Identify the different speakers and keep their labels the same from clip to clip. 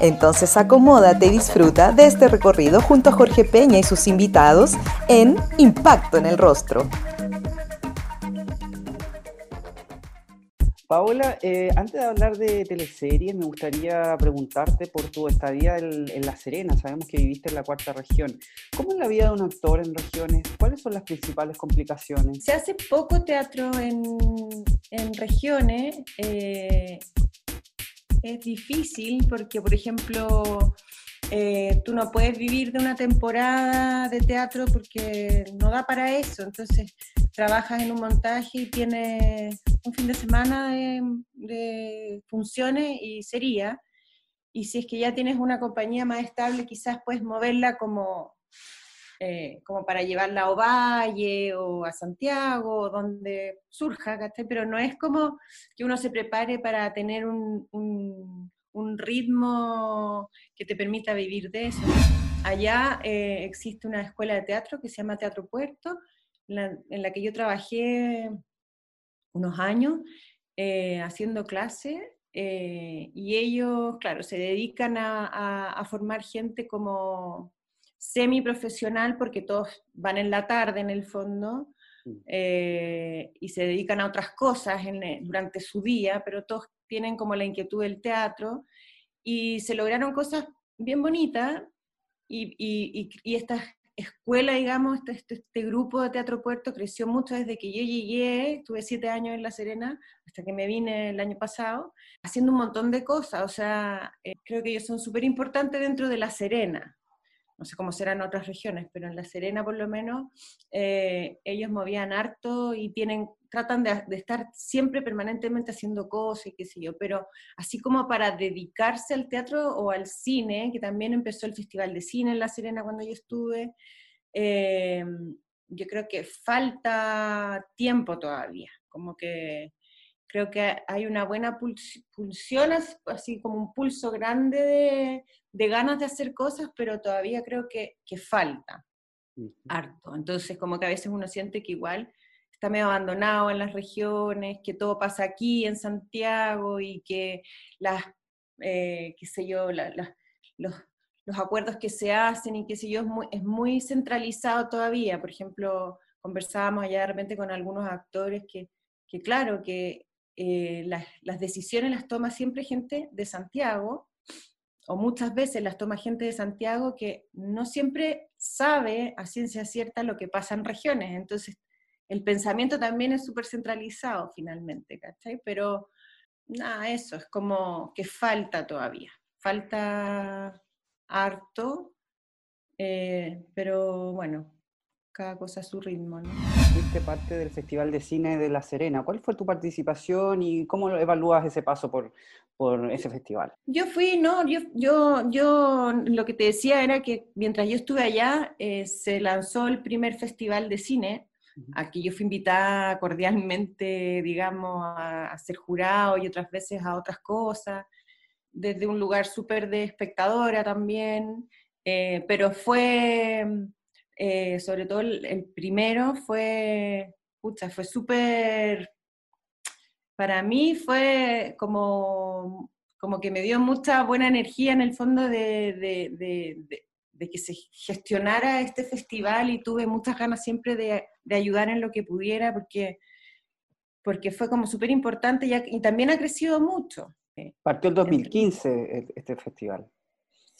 Speaker 1: Entonces acomódate y disfruta de este recorrido junto a Jorge Peña y sus invitados en Impacto en el Rostro.
Speaker 2: Paola, eh, antes de hablar de teleseries, me gustaría preguntarte por tu estadía en, La Serena. Sabemos que viviste en la cuarta región. ¿Cómo es la vida de un actor en regiones? ¿Cuáles son las principales complicaciones?
Speaker 3: Se hace poco teatro en, regiones. Eh, es difícil porque, por ejemplo, eh, tú no puedes vivir de una temporada de teatro porque no da para eso. Entonces, trabajas en un montaje y tienes un fin de semana de, funciones y sería. Y si es que ya tienes una compañía más estable, quizás puedes moverla como, eh, como para llevarla a Ovalle o a Santiago, donde surja, pero no es como que uno se prepare para tener un, un, ritmo que te permita vivir de eso. Allá eh, existe una escuela de teatro que se llama Teatro Puerto, en la, que yo trabajé unos años eh, haciendo clases eh, y ellos, claro, se dedican a, formar gente como semiprofesional porque todos van en la tarde en el fondo mm. eh, y se dedican a otras cosas durante su día, pero todos tienen como la inquietud del teatro y se lograron cosas bien bonitas y, y, y estas escuela, digamos, este, este, este, grupo de Teatro Puerto creció mucho desde que yo llegué, estuve siete años en La Serena, hasta que me vine el año pasado, haciendo un montón de cosas, o sea, eh, creo que ellos son súper importantes dentro de La Serena, no sé cómo serán otras regiones, pero en La Serena por lo menos eh, ellos movían harto y tienen, tratan de, de, estar siempre permanentemente haciendo cosas y qué sé yo, pero así como para dedicarse al teatro o al cine, que también empezó el Festival de Cine en La Serena cuando yo estuve, eh, yo creo que falta tiempo todavía, como que creo que hay una buena pulsión, así como un pulso grande de, ganas de hacer cosas, pero todavía creo que, que, falta harto. Entonces, como que a veces uno siente que igual está medio abandonado en las regiones, que todo pasa aquí en Santiago y que las, eh, qué sé yo, los, los, acuerdos que se hacen y qué sé yo, es muy, es muy centralizado todavía. Por ejemplo, conversábamos allá de repente con algunos actores que, que claro, que eh, las, decisiones las toma siempre gente de Santiago, o muchas veces las toma gente de Santiago que no siempre sabe a ciencia cierta lo que pasa en regiones. Entonces, el pensamiento también es súper centralizado finalmente, ¿cachai? Pero nada, eso es como que falta todavía, falta harto, eh, pero bueno, cada cosa a su ritmo, ¿no?
Speaker 2: Fuiste parte del Festival de Cine de La Serena. ¿Cuál fue tu participación y cómo evalúas ese paso por, por ese festival?
Speaker 3: Yo fui, no, yo, yo, yo lo que te decía era que mientras yo estuve allá, eh, se lanzó el primer festival de cine, Aquí yo fui invitada cordialmente, digamos, a, ser jurado y otras veces a otras cosas, desde un lugar súper de espectadora también, eh, pero fue eh, sobre todo el, primero fue, pucha, fue súper, para mí fue como, como que me dio mucha buena energía en el fondo de, de, que se gestionara este festival y tuve muchas ganas siempre de, ayudar en lo que pudiera porque, porque fue como súper importante y, y, también ha crecido mucho.
Speaker 2: Partió en 2015 este festival.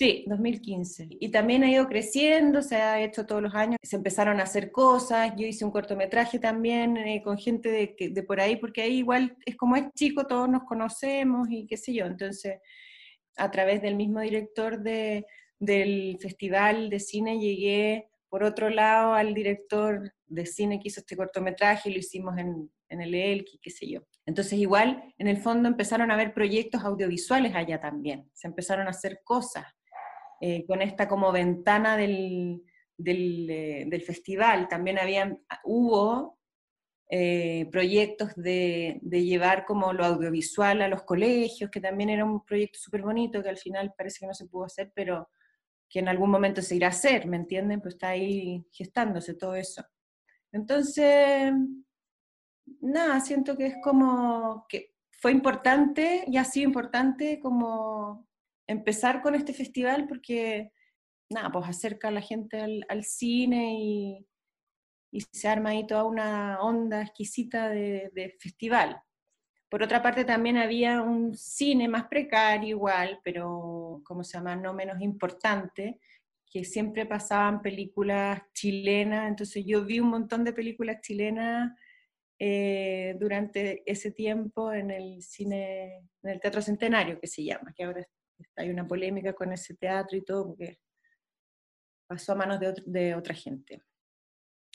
Speaker 3: Sí, 2015. Y también ha ido creciendo, se ha hecho todos los años, se empezaron a hacer cosas, yo hice un cortometraje también eh, con gente de, de, por ahí, porque ahí igual es como es chico, todos nos conocemos y qué sé yo, entonces a través del mismo director de, del festival de cine llegué por otro lado al director de cine que hizo este cortometraje, lo hicimos en, en el ELKI, qué sé yo. Entonces igual, en el fondo empezaron a haber proyectos audiovisuales allá también, se empezaron a hacer cosas. Eh, con esta como ventana del, del, del festival también habían, hubo eh, proyectos de, de, llevar como lo audiovisual a los colegios, que también era un proyecto súper bonito que al final parece que no se pudo hacer, pero que en algún momento se irá a hacer, ¿me entienden? Pues está ahí gestándose todo eso. Entonces, nada, siento que es como que fue importante y ha sido importante como empezar con este festival porque, nada, pues acerca a la gente al, cine y, se arma ahí toda una onda exquisita de, festival. Por otra parte, también había un cine más precario igual, pero, ¿cómo se llama?, no menos importante, que siempre pasaban películas chilenas, entonces yo vi un montón de películas chilenas eh, durante ese tiempo en el cine, en el Teatro Centenario, que se llama, que ahora hay una polémica con ese teatro y todo, porque pasó a manos de, otra gente.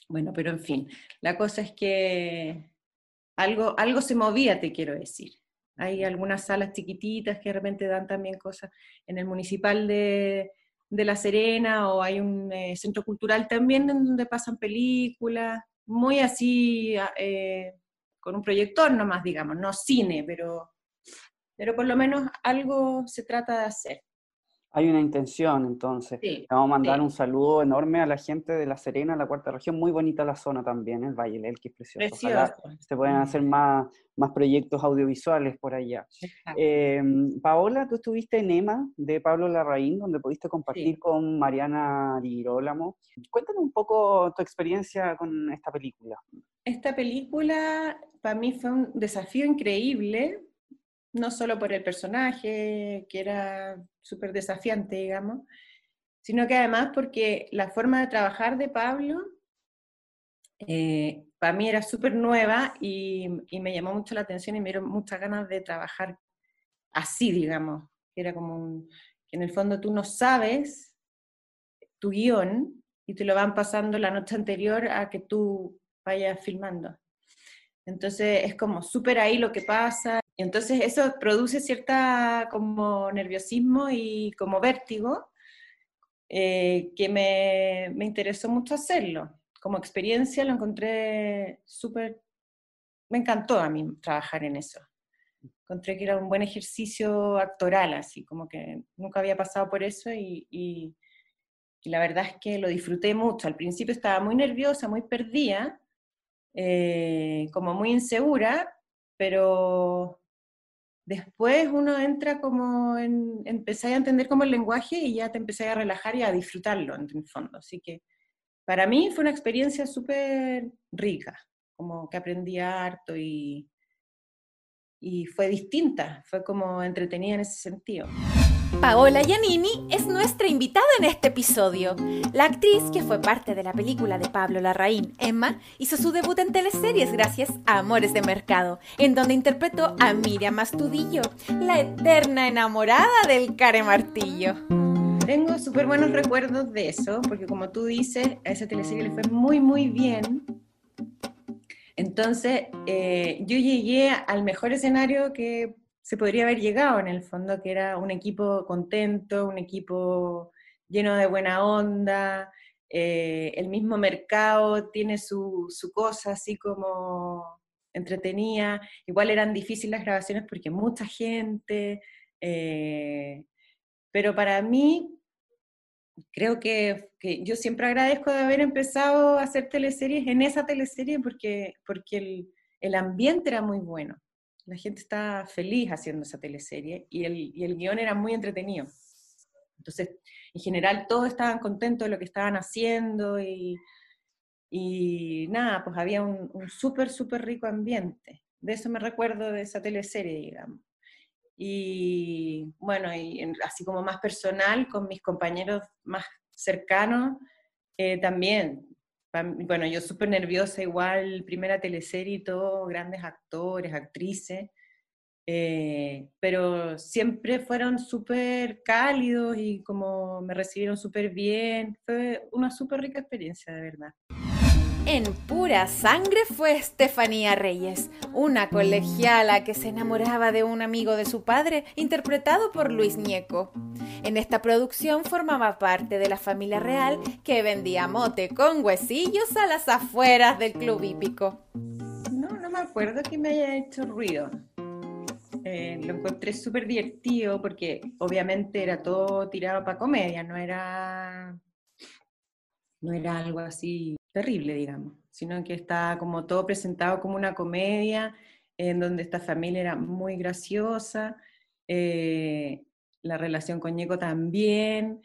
Speaker 3: Bueno, pero en fin, la cosa es que algo, algo se movía, te quiero decir. Hay algunas salas chiquititas que de repente dan también cosas en el municipal de, de La Serena o hay un eh, centro cultural también donde pasan películas, muy así, ah, eh, con un proyector nomás, digamos, no cine, pero, pero por lo menos algo se trata de hacer.
Speaker 2: Hay una intención, entonces. vamos a mandar un saludo enorme a la gente de La Serena, la cuarta región. Muy bonita la zona también, el Valle del que es precioso.
Speaker 3: precioso.
Speaker 2: se pueden hacer más, más proyectos audiovisuales por allá. Em, Paola, tú estuviste en EMA de Pablo Larraín, donde pudiste compartir con Mariana Girolamo. Cuéntanos un poco tu experiencia con esta película.
Speaker 3: Esta película para mí fue un desafío increíble no solo por el personaje, que era súper desafiante, digamos, sino que además porque la forma de trabajar de Pablo eh, para mí era súper nueva y, me llamó mucho la atención y me dieron muchas ganas de trabajar así, digamos, que era como que en el fondo tú no sabes tu guion y te lo van pasando la noche anterior a que tú vayas filmando. Entonces es como súper ahí lo que pasa y entonces eso produce cierta como nerviosismo y como vértigo eh, que me, me, interesó mucho hacerlo. Como experiencia lo encontré súper, me encantó a mí trabajar en eso. Encontré que era un buen ejercicio actoral, así como que nunca había pasado por eso y, y, y la verdad es que lo disfruté mucho. Al principio estaba muy nerviosa, muy perdida, eh, como muy insegura, pero después uno entra como en, empecé a entender como el lenguaje y ya te empecé a relajar y a disfrutarlo en el fondo. Así que para mí fue una experiencia súper rica, como que aprendí harto y, y fue distinta, fue como entretenida en ese sentido.
Speaker 4: Paola Giannini es nuestra invitada en este episodio. La actriz que fue parte de la película de Pablo Larraín, Emma, hizo su debut en teleseries gracias a Amores de Mercado, en donde interpretó a Miriam Astudillo, la eterna enamorada del Care Martillo.
Speaker 3: Tengo súper buenos recuerdos de eso, porque como tú dices, a esa teleserie le fue muy, muy bien. Entonces, eh, yo llegué al mejor escenario que se podría haber llegado en el fondo, que era un equipo contento, un equipo lleno de buena onda, eh, el mismo mercado tiene su, cosa así como entretenida, igual eran difíciles las grabaciones porque mucha gente, eh, pero para mí creo que, yo siempre agradezco de haber empezado a hacer teleseries en esa teleserie porque, porque el, el ambiente era muy bueno la gente estaba feliz haciendo esa teleserie y el, y guion era muy entretenido. Entonces, en general, todos estaban contentos de lo que estaban haciendo y, y nada, pues había un, un súper, súper rico ambiente. De eso me recuerdo de esa teleserie, digamos. Y bueno, así como más personal, con mis compañeros más cercanos, eh, también bueno, yo súper nerviosa igual, primera teleserie y todo, grandes actores, actrices, eh, pero siempre fueron súper cálidos y como me recibieron súper bien, fue una súper rica experiencia, de verdad.
Speaker 4: En pura sangre fue Estefanía Reyes, una colegiala que se enamoraba de un amigo de su padre, interpretado por Luis Ñeco. En esta producción formaba parte de la familia real que vendía mote con huesillos a las afueras del club hípico.
Speaker 3: No, no me acuerdo que me haya hecho ruido. Eh, lo encontré súper divertido porque obviamente era todo tirado para comedia, no era, no era algo así terrible, digamos, sino que está como todo presentado como una comedia en donde esta familia era muy graciosa, eh, la relación con Ñeco también,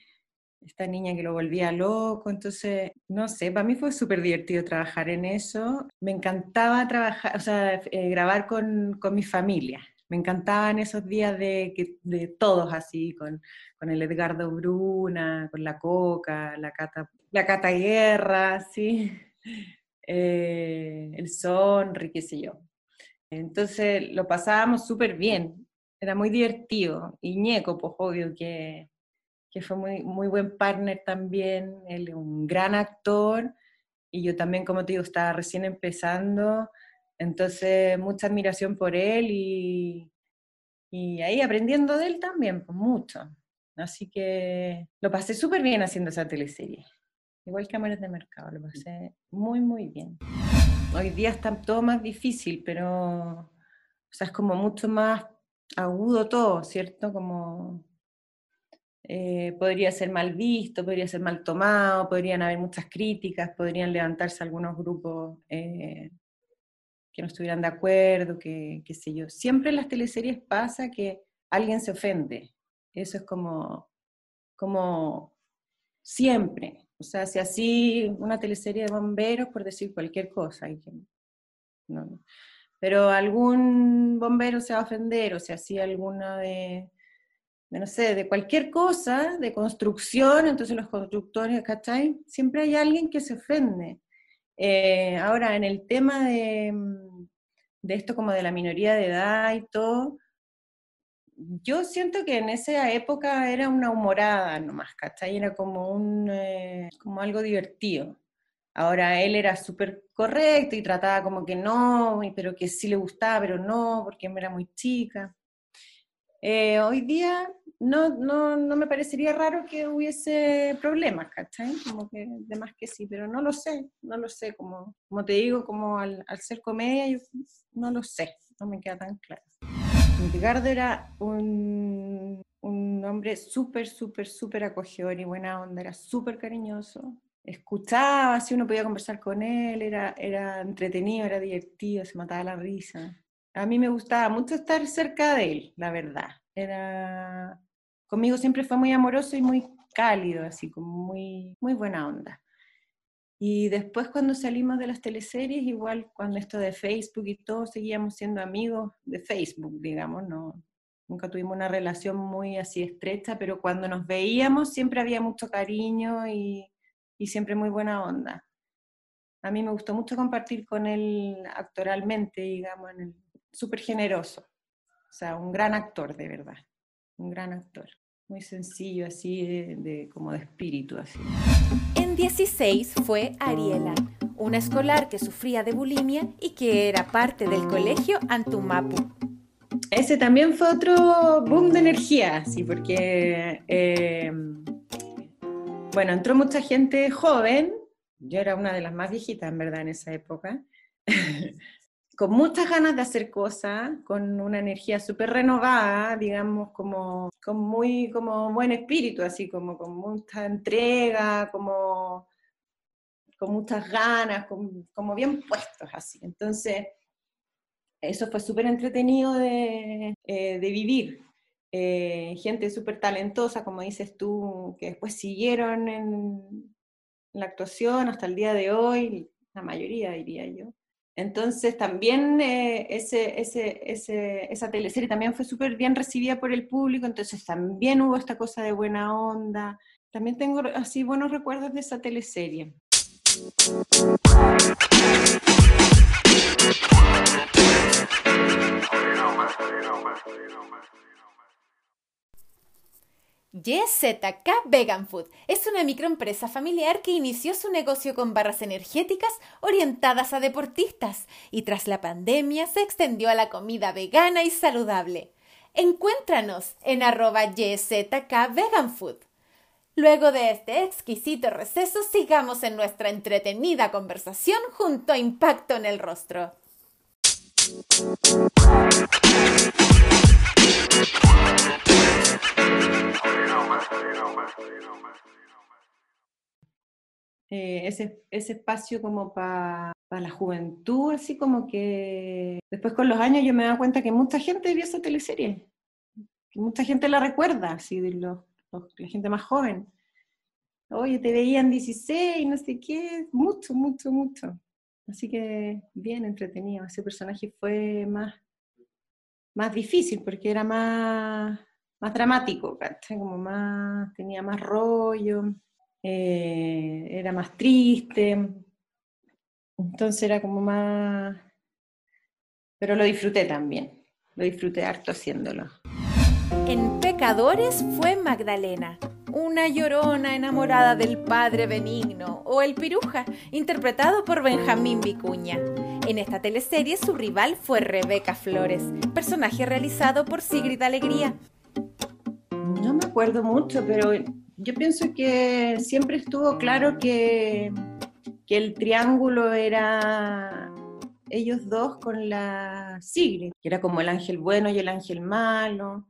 Speaker 3: esta niña que lo volvía loco, entonces, no sé, para mí fue súper divertido trabajar en eso, me encantaba trabajar, o sea, eh, grabar con, con mi familia, me encantaban esos días de, de todos así, con, con, el Edgardo Bruna, con la Coca, la Cata, la Cata Guerra, ¿sí? Eh, el Sonri, qué sé yo. Entonces lo pasábamos súper bien, era muy divertido. Y Ñeco, pues obvio que, que fue muy, muy buen partner también, él un gran actor, y yo también, como te digo, estaba recién empezando, entonces, mucha admiración por él y, y ahí aprendiendo de él también, pues mucho. Así que lo pasé súper bien haciendo esa teleserie. Igual que Amores de Mercado, lo pasé muy, muy bien. Hoy día está todo más difícil, pero o sea, es como mucho más agudo todo, ¿cierto? Como eh, podría ser mal visto, podría ser mal tomado, podrían haber muchas críticas, podrían levantarse algunos grupos eh, que no estuvieran de acuerdo, que qué sé yo. Siempre en las teleseries pasa que alguien se ofende. Eso es como, como siempre. O sea, si así una teleserie de bomberos, por decir cualquier cosa. no, pero algún bombero se va a ofender, o sea, si alguna de, de, no sé, de cualquier cosa, de construcción, entonces los constructores, ¿cachai? Siempre hay alguien que se ofende. Eh, ahora, en el tema mm, de, esto como de la minoría de edad y todo, yo siento que en esa época era una humorada nomás, ¿cachai? Era como, un, eh, como algo divertido. Ahora él era súper correcto y trataba como que no, pero que sí le gustaba, pero no, porque era muy chica. Eh, hoy día no, no, no, me parecería raro que hubiese problemas, ¿cachai? Como que de más que sí, pero no lo sé, no lo sé, como, como te digo, como al, al ser comedia, yo no lo sé, no me queda tan claro. Edgardo era un, un hombre súper, súper, súper acogedor y buena onda, era súper cariñoso, escuchaba, si uno podía conversar con él, era, era entretenido, era divertido, se mataba la risa. A mí me gustaba mucho estar cerca de él, la verdad. Era, conmigo siempre fue muy amoroso y muy cálido, así como muy, muy buena onda. Y después cuando salimos de las teleseries, igual cuando esto de Facebook y todo, seguíamos siendo amigos de Facebook, digamos, no, nunca tuvimos una relación muy así estrecha, pero cuando nos veíamos siempre había mucho cariño y, y siempre muy buena onda. A mí me gustó mucho compartir con él actoralmente, digamos, súper generoso. O sea, un gran actor, de verdad. Un gran actor. Muy sencillo, así, de, como de espíritu, así.
Speaker 4: En 16 fue Ariela, una escolar que sufría de bulimia y que era parte del colegio Antumapu.
Speaker 3: Ese también fue otro boom de energía, sí, porque, eh, bueno, entró mucha gente joven, yo era una de las más viejitas, en verdad, en esa época, con muchas ganas de hacer cosas, con una energía súper renovada, digamos, como con muy como buen espíritu, así como con mucha entrega, como con muchas ganas, como bien puestos así. Entonces, eso fue súper entretenido de, eh, vivir. Eh, gente súper talentosa, como dices tú, que después siguieron en la actuación hasta el día de hoy, la mayoría diría yo. Entonces también eh, ese, ese, ese, esa teleserie también fue súper bien recibida por el público, entonces también hubo esta cosa de buena onda. También tengo así buenos recuerdos de esa teleserie.
Speaker 4: YZK Vegan Food es una microempresa familiar que inició su negocio con barras energéticas orientadas a deportistas y tras la pandemia se extendió a la comida vegana y saludable. Encuéntranos en arroba YZK Vegan Food. Luego de este exquisito receso, sigamos en nuestra entretenida conversación junto a Impacto en el Rostro.
Speaker 3: Eh, ese, ese espacio como para la juventud, así como que después con los años yo me doy cuenta que mucha gente vio esa teleserie, que mucha gente la recuerda, así de los, la gente más joven. Oye, te veían 16, no sé qué, mucho, mucho, mucho. Así que bien entretenido. Ese personaje fue más, más difícil porque era más, más dramático, Como más, tenía más rollo, eh, era más triste. Entonces era como más... Pero lo disfruté también. Lo disfruté harto haciéndolo.
Speaker 4: En Pecadores fue Magdalena, una llorona enamorada del padre benigno, o el piruja, interpretado por Benjamín Vicuña. En esta teleserie su rival fue Rebeca Flores, personaje realizado por Sigrid Alegría.
Speaker 3: No me acuerdo mucho, pero yo pienso que siempre estuvo claro que, que el triángulo era ellos dos con la Sigrid, que era como el ángel bueno y el ángel malo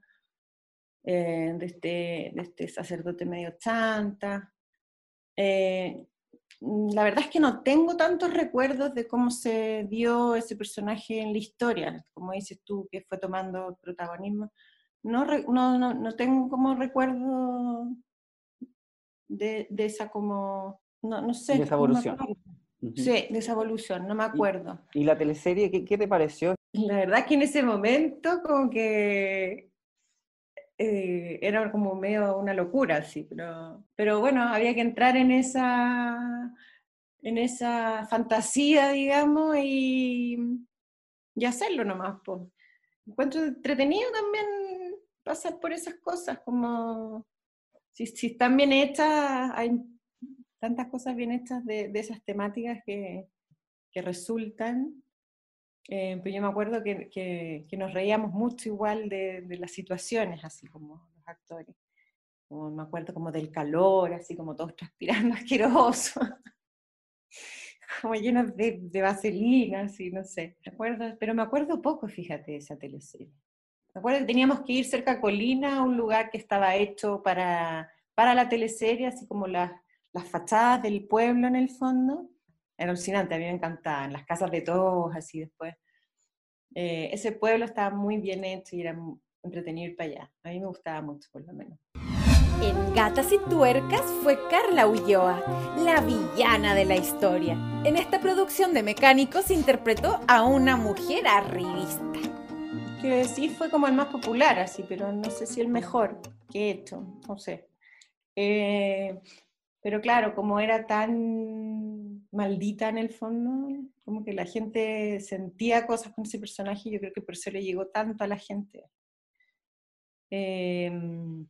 Speaker 3: eh, de, este, de, este, sacerdote medio chanta. Eh, la verdad es que no tengo tantos recuerdos de cómo se dio ese personaje en la historia, como dices tú, que fue tomando protagonismo. No, no, no, tengo como recuerdo de, de, esa como, no, no sé.
Speaker 2: De esa evolución.
Speaker 3: Sí, de esa evolución, no me acuerdo.
Speaker 2: ¿Y, la teleserie qué, qué, te pareció?
Speaker 3: La verdad es que en ese momento como que eh, era como medio una locura, sí, pero, pero bueno, había que entrar en esa, en esa fantasía, digamos, y, y hacerlo nomás. Pues. Encuentro entretenido también pasar por esas cosas, como si, si están bien hechas, hay tantas cosas bien hechas de, de esas temáticas que, que resultan eh, pero yo me acuerdo que, que, nos reíamos mucho igual de, de, las situaciones, así como los actores. Como, me acuerdo como del calor, así como todos transpirando asqueroso, como llenos de, de, vaselina, así, no sé. ¿Me acuerdo? Pero me acuerdo poco, fíjate, de esa teleserie. Me acuerdo que teníamos que ir cerca a Colina, a un lugar que estaba hecho para, para la teleserie, así como las, las fachadas del pueblo en el fondo era alucinante, a mí me encantaba, en las casas de todos, así después. Eh, ese pueblo estaba muy bien hecho y era entretenido ir para allá. A mí me gustaba mucho, por lo menos.
Speaker 4: En Gatas y Tuercas fue Carla Ulloa, la villana de la historia. En esta producción de Mecánicos interpretó a una mujer arribista.
Speaker 3: Que sí fue como el más popular, así, pero no sé si el mejor que he hecho, no sé. Eh, pero claro, como era tan maldita en el fondo, como que la gente sentía cosas con ese personaje, yo creo que por eso le llegó tanto a la gente. Em,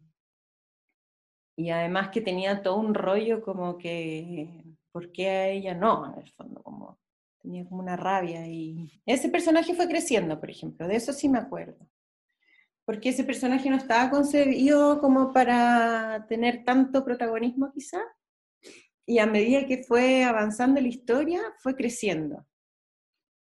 Speaker 3: y además que tenía todo un rollo como que, ¿por qué a ella no? En el fondo, como tenía como una rabia. Y ese personaje fue creciendo, por ejemplo, de eso sí me acuerdo. Porque ese personaje no estaba concebido como para tener tanto protagonismo quizá, y a medida que fue avanzando la historia, fue creciendo.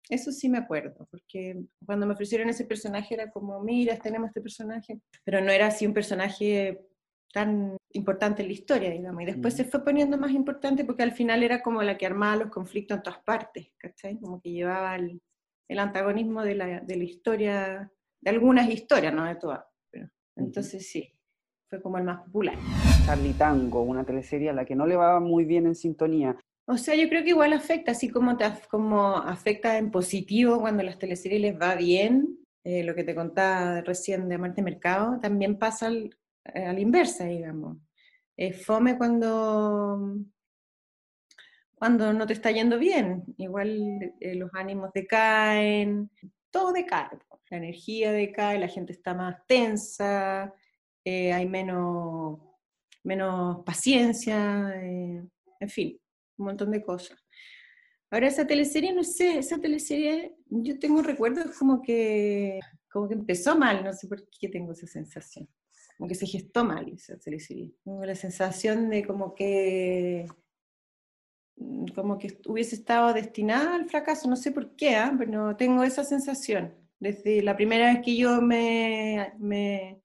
Speaker 3: Eso sí me acuerdo, porque cuando me ofrecieron ese personaje era como, mira, tenemos este personaje, pero no era así un personaje tan importante en la historia, digamos, y después se fue poniendo más importante porque al final era como la que armaba los conflictos en todas partes, ¿cachai? Como que llevaba el, el antagonismo de la, de la, historia, de algunas historias, no de todas, pero, entonces sí, fue como el más popular.
Speaker 2: Charlie Tango, una teleserie a la que no le va muy bien en sintonía.
Speaker 3: O sea, yo creo que igual afecta, así como, te, como afecta en positivo cuando las teleseries les va bien, eh, lo que te contaba recién de Marte Mercado, también pasa al, eh, a la inversa, digamos. fome cuando, cuando no te está yendo bien, igual eh, los ánimos decaen, todo decae, la energía decae, la gente está más tensa, eh, hay menos, menos paciencia, eh, en fin, un montón de cosas. Ahora esa teleserie, no sé, esa teleserie, yo tengo recuerdos como que, como que empezó mal, no sé por qué tengo esa sensación, como que se gestó mal esa teleserie. Tengo la sensación de como que como que hubiese estado destinada al fracaso, no sé por qué, ¿ah? pero tengo esa sensación. Desde la primera vez que yo me, me,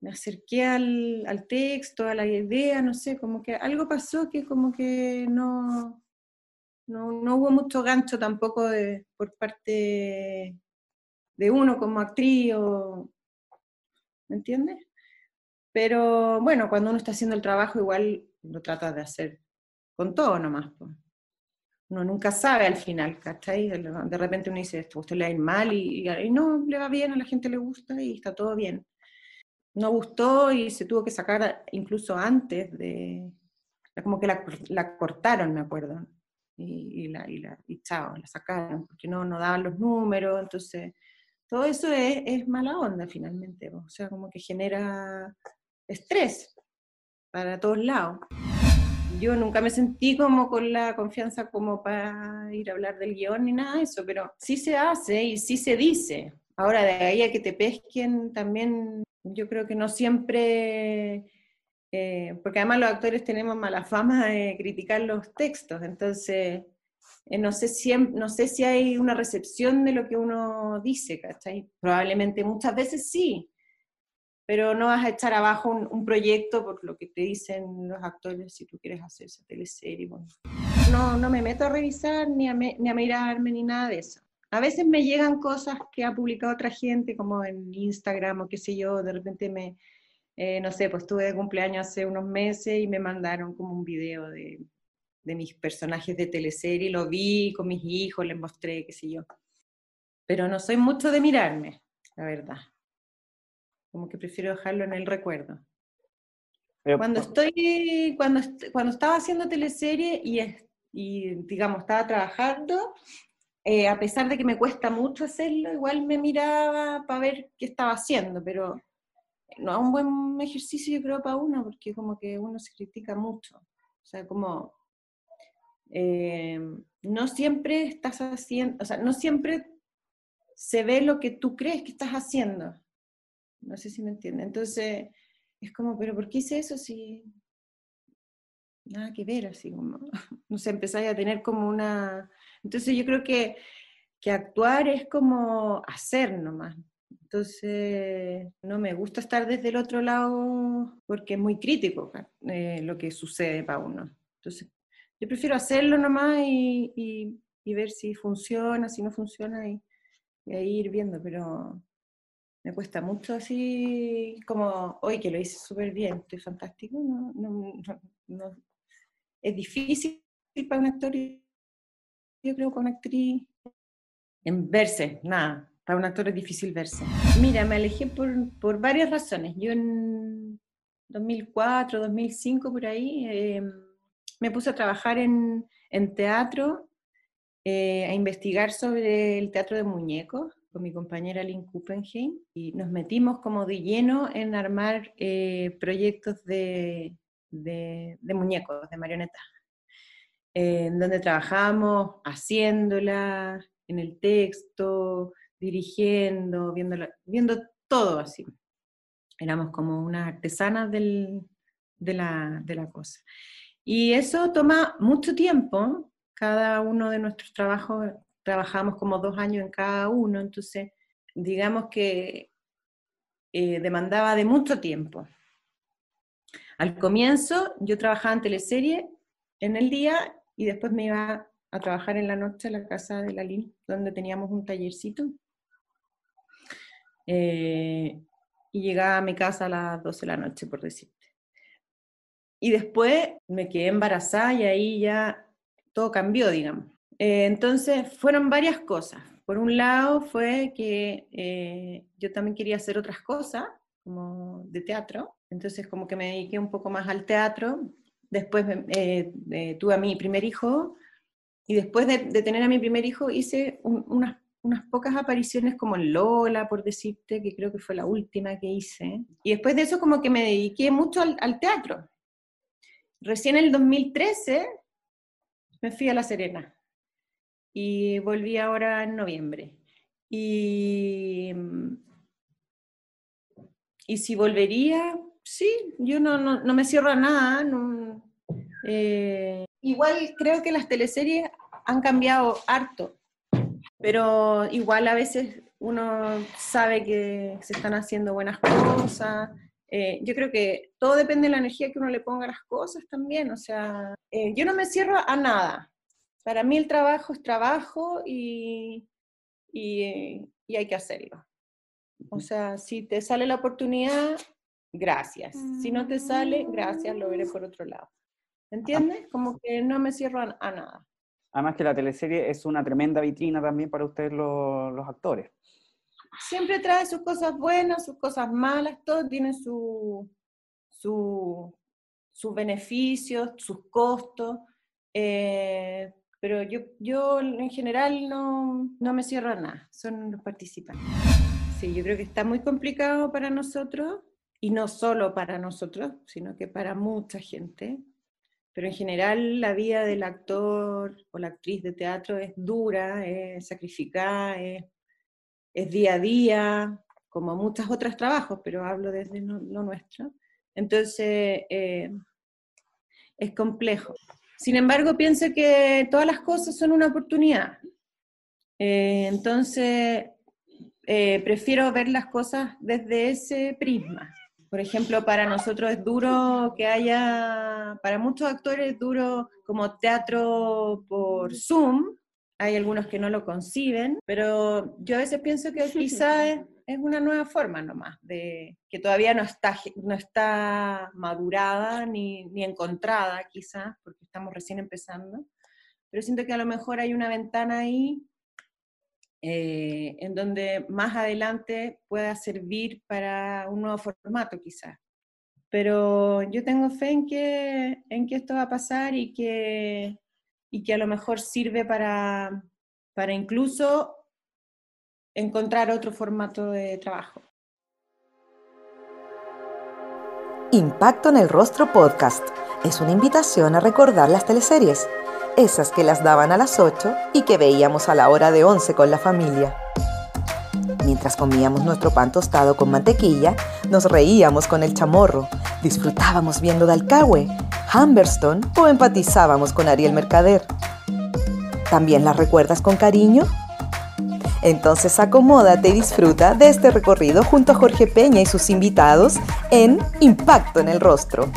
Speaker 3: me acerqué al, al, texto, a la idea, no sé, como que algo pasó que como que no, no, no hubo mucho gancho tampoco de, por parte de uno como actriz, o, ¿me entiendes? Pero bueno, cuando uno está haciendo el trabajo igual lo trata de hacer con todo nomás. Uno nunca sabe al final, ¿cachai? De repente uno dice, esto usted le va a ir mal y, y, no, le va bien, a la gente le gusta y está todo bien. No gustó y se tuvo que sacar incluso antes de, como que la, cortaron, me acuerdo, y, y, la, y, la, y chao, la sacaron, porque no, no daban los números, entonces todo eso es, es mala onda finalmente, o sea, como que genera estrés para todos lados yo nunca me sentí como con la confianza como para ir a hablar del guion ni nada de eso, pero sí se hace y sí se dice. Ahora, de ahí a que te pesquen también, yo creo que no siempre, eh, porque además los actores tenemos mala fama de criticar los textos, entonces eh, no, sé si, no sé si hay una recepción de lo que uno dice, ¿cachai? Probablemente muchas veces sí, pero no vas a echar abajo un, proyecto por lo que te dicen los actores si tú quieres hacer esa teleserie. No, no me meto a revisar ni a mirarme ni nada de eso. A veces me llegan cosas que ha publicado otra gente, como en Instagram o qué sé yo, de repente me, eh, no sé, pues estuve de cumpleaños hace unos meses y me mandaron como un video de, de mis personajes de teleserie, lo vi con mis hijos, les mostré, qué sé yo. Pero no soy mucho de mirarme, la verdad como que prefiero dejarlo en el recuerdo. cuando estoy, cuando, cuando estaba haciendo teleserie y, y digamos, estaba trabajando, eh, a pesar de que me cuesta mucho hacerlo, igual me miraba para ver qué estaba haciendo, pero no es un buen ejercicio yo creo para uno, porque como que uno se critica mucho. O sea, como eh, no siempre estás haciendo, o sea, no siempre se ve lo que tú crees que estás haciendo. No sé si me entiende. Entonces, es como, pero ¿por qué hice eso si nada que ver? Así como, no sé, empezáis a tener como una... Entonces yo creo que, que actuar es como hacer nomás. Entonces, no me gusta estar desde el otro lado porque es muy crítico eh, lo que sucede para uno. Entonces, yo prefiero hacerlo nomás y, y, y ver si funciona, si no funciona y, ir viendo, pero me cuesta mucho así como, hoy que lo hice súper bien, estoy fantástico, no, no, es difícil para un actor, yo creo, con actriz, en verse, nada, para un actor es difícil verse. Mira, me alejé por, por varias razones. Yo en 2004, 2005, por ahí, eh, me puse a trabajar en, en teatro, eh, a investigar sobre el teatro de muñecos con mi compañera Lynn Kuppenheim y nos metimos como de lleno en armar eh, proyectos de, de, muñecos, de marionetas, en donde trabajamos haciéndola, en el texto, dirigiendo, viendo, viendo todo así. Éramos como unas artesanas del, de, la, de la cosa. Y eso toma mucho tiempo, cada uno de nuestros trabajos trabajamos como dos años en cada uno, entonces digamos que eh, demandaba de mucho tiempo. Al comienzo yo trabajaba en teleserie en el día y después me iba a trabajar en la noche a la casa de la Lin, donde teníamos un tallercito. Eh, y llegaba a mi casa a las 12 de la noche, por decirte. Y después me quedé embarazada y ahí ya todo cambió, digamos. Eh, entonces, fueron varias cosas. Por un lado fue que eh, yo también quería hacer otras cosas, como de teatro, entonces como que me dediqué un poco más al teatro. Después eh, tuve a mi primer hijo y después de, tener a mi primer hijo hice unas, unas pocas apariciones como en Lola, por decirte, que creo que fue la última que hice. Y después de eso como que me dediqué mucho al, al teatro. Recién en el 2013 me fui a La Serena y volví ahora en noviembre. Y, y si volvería, sí, yo no, no, me cierro a nada. Eh, igual creo que las teleseries han cambiado harto, pero igual a veces uno sabe que se están haciendo buenas cosas. Eh, yo creo que todo depende de la energía que uno le ponga a las cosas también. O sea, eh, yo no me cierro a nada. Para mí el trabajo es trabajo y, y, y hay que hacerlo. O sea, si te sale la oportunidad, gracias. Si no te sale, gracias, lo veré por otro lado. ¿Entiendes? Como que no me cierro a, a nada.
Speaker 2: Además que la teleserie es una tremenda vitrina también para ustedes los, los actores.
Speaker 3: Siempre trae sus cosas buenas, sus cosas malas, todo tiene su, su, sus beneficios, sus costos. eh, pero yo, yo en general no, no me cierro a nada, son los participantes. Sí, yo creo que está muy complicado para nosotros, y no solo para nosotros, sino que para mucha gente. Pero en general la vida del actor o la actriz de teatro es dura, es sacrificada, es, es día a día, como muchos otros trabajos, pero hablo desde lo, lo nuestro. Entonces, eh, es complejo. Sin embargo, pienso que todas las cosas son una oportunidad. Eh, entonces, eh, prefiero ver las cosas desde ese prisma. Por ejemplo, para nosotros es duro que haya, para muchos actores es duro como teatro por Zoom, hay algunos que no lo conciben, pero yo a veces pienso que quizá es, es una nueva forma nomás, de, que todavía no está, no está madurada ni, ni encontrada quizás, porque estamos recién empezando, pero siento que a lo mejor hay una ventana ahí eh, en donde más adelante pueda servir para un nuevo formato quizás. Pero yo tengo fe en que, en que esto va a pasar y que, y que a lo mejor sirve para, para incluso encontrar otro formato de trabajo.
Speaker 1: Impacto en el Rostro Podcast es una invitación a recordar las teleseries, esas que las daban a las 8 y que veíamos a la hora de 11 con la familia. Mientras comíamos nuestro pan tostado con mantequilla, nos reíamos con el chamorro, disfrutábamos viendo Dalcahue, Humberstone o empatizábamos con Ariel Mercader. ¿También las recuerdas con cariño? Entonces acomódate y disfruta de este recorrido junto a Jorge Peña y sus invitados en Impacto en el Rostro.